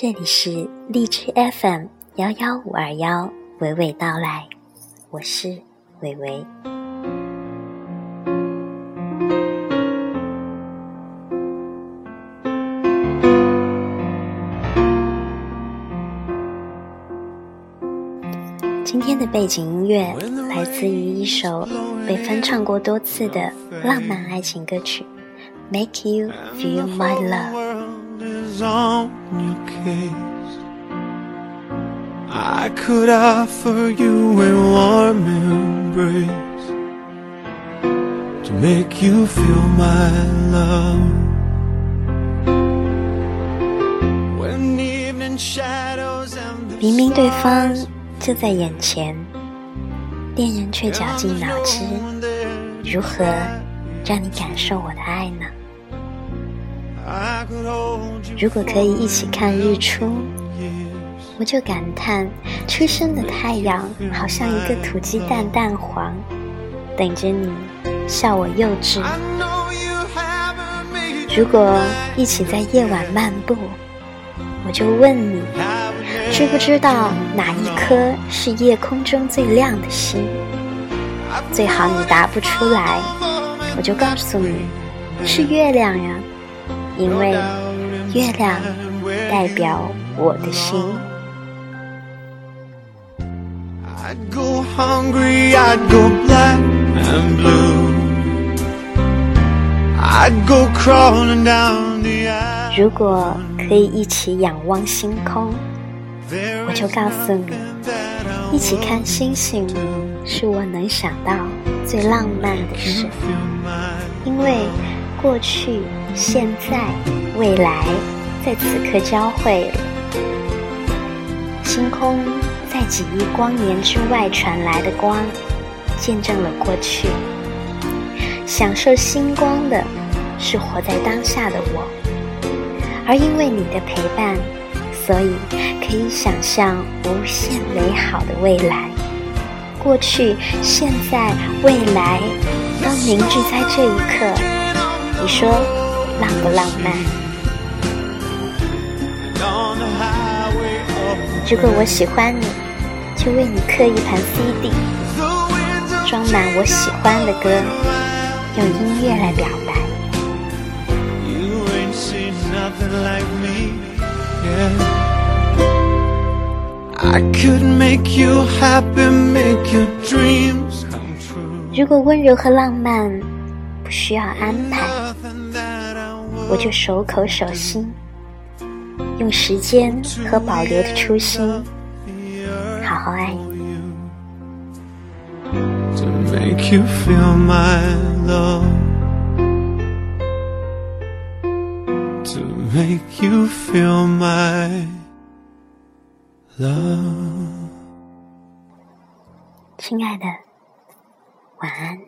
这里是荔枝 FM 幺幺五二幺，娓娓道来，我是伟伟。今天的背景音乐来自于一首被翻唱过多次的浪漫爱情歌曲《Make You Feel My Love》。On your case. I could offer you a warm embrace to make you feel my love. When evening shadows and 明明对方就在眼前，恋人却绞尽脑汁，如何让你感受我的爱呢？如果可以一起看日出，我就感叹初升的太阳好像一个土鸡蛋蛋黄，等着你笑我幼稚。如果一起在夜晚漫步，我就问你，知不知道哪一颗是夜空中最亮的星？最好你答不出来，我就告诉你，是月亮呀。因为月亮代表我的心。如果可以一起仰望星空，我就告诉你，一起看星星是我能想到最浪漫的事，因为。过去、现在、未来，在此刻交汇了。星空在几亿光年之外传来的光，见证了过去。享受星光的是活在当下的我，而因为你的陪伴，所以可以想象无限美好的未来。过去、现在、未来，都凝聚在这一刻。你说浪不浪漫？如果我喜欢你，就为你刻一盘 CD，装满我喜欢的歌，用音乐来表白。如果温柔和浪漫不需要安排。我就守口守心，用时间和保留的初心，好好爱你。亲爱的，晚安。